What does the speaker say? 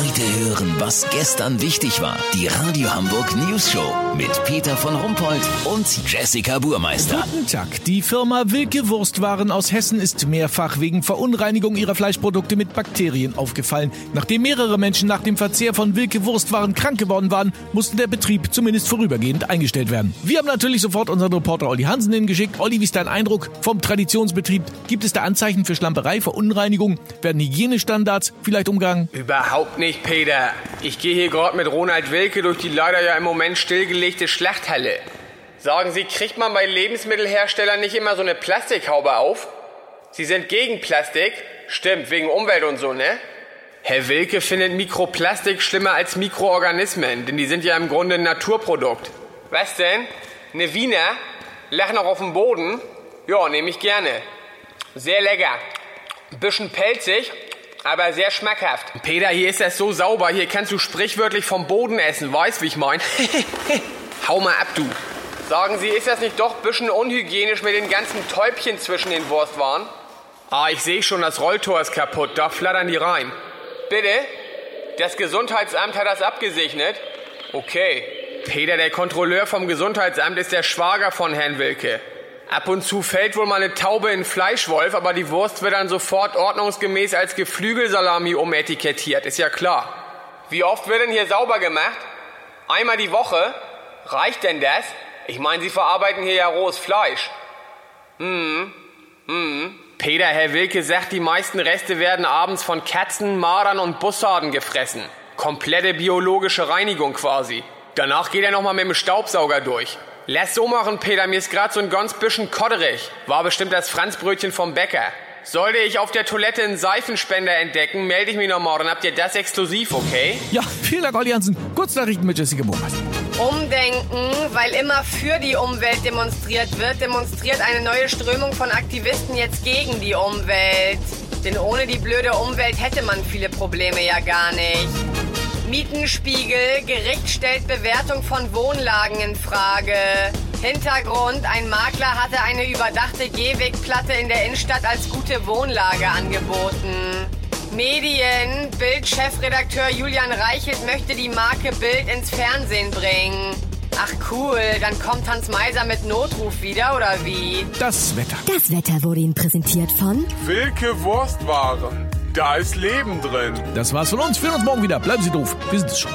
Heute hören, was gestern wichtig war. Die Radio Hamburg News Show mit Peter von Rumpold und Jessica Burmeister. Guten Tag. Die Firma Wilke Wurstwaren aus Hessen ist mehrfach wegen Verunreinigung ihrer Fleischprodukte mit Bakterien aufgefallen. Nachdem mehrere Menschen nach dem Verzehr von Wilke Wurstwaren krank geworden waren, musste der Betrieb zumindest vorübergehend eingestellt werden. Wir haben natürlich sofort unseren Reporter Olli Hansen hingeschickt. Olli, wie ist dein Eindruck vom Traditionsbetrieb? Gibt es da Anzeichen für Schlamperei, Verunreinigung? Werden Hygienestandards vielleicht umgangen? Überhaupt nicht, Peter. Ich gehe hier gerade mit Ronald Wilke durch die leider ja im Moment stillgelegte Schlachthalle. Sagen Sie, kriegt man bei Lebensmittelherstellern nicht immer so eine Plastikhaube auf? Sie sind gegen Plastik? Stimmt, wegen Umwelt und so, ne? Herr Wilke findet Mikroplastik schlimmer als Mikroorganismen, denn die sind ja im Grunde ein Naturprodukt. Was denn? Ne Wiener? Lachen noch auf dem Boden? Ja, nehme ich gerne. Sehr lecker. Bisschen pelzig, aber sehr schmackhaft. Peter, hier ist das so sauber, hier kannst du sprichwörtlich vom Boden essen, weißt wie ich mein? Hau mal ab, du. Sagen Sie, ist das nicht doch bisschen unhygienisch mit den ganzen Täubchen zwischen den Wurstwaren? Ah, ich sehe schon, das Rolltor ist kaputt, da flattern die rein. Bitte? Das Gesundheitsamt hat das abgesegnet? Okay. Peter, der Kontrolleur vom Gesundheitsamt, ist der Schwager von Herrn Wilke. Ab und zu fällt wohl mal eine Taube in Fleischwolf, aber die Wurst wird dann sofort ordnungsgemäß als Geflügelsalami umetikettiert, ist ja klar. Wie oft wird denn hier sauber gemacht? Einmal die Woche? Reicht denn das? Ich meine, Sie verarbeiten hier ja rohes Fleisch. Hm, hm. Peter, Herr Wilke sagt, die meisten Reste werden abends von Katzen, Mardern und Bussarden gefressen. Komplette biologische Reinigung quasi. Danach geht er nochmal mit dem Staubsauger durch. Lass so machen, Peter, mir ist grad so ein ganz bisschen kodderig. War bestimmt das Franzbrötchen vom Bäcker. Sollte ich auf der Toilette einen Seifenspender entdecken, melde ich mich nochmal, dann habt ihr das exklusiv, okay? Ja, vielen Dank, Olli Hansen. Kurznachrichten mit Jessica Burmeister. Umdenken, weil immer für die Umwelt demonstriert wird, demonstriert eine neue Strömung von Aktivisten jetzt gegen die Umwelt. Denn ohne die blöde Umwelt hätte man viele Probleme ja gar nicht. Mietenspiegel, Gericht stellt Bewertung von Wohnlagen in Frage. Hintergrund, ein Makler hatte eine überdachte Gehwegplatte in der Innenstadt als gute Wohnlage angeboten. Medien, Bild-Chefredakteur Julian Reichelt möchte die Marke Bild ins Fernsehen bringen. Ach cool, dann kommt Hans Meiser mit Notruf wieder, oder wie? Das Wetter. Das Wetter wurde Ihnen präsentiert von Wilke Wurstwaren. Da ist Leben drin. Das war's von uns. Wir hören uns morgen wieder. Bleiben Sie doof. Wir sind es schon.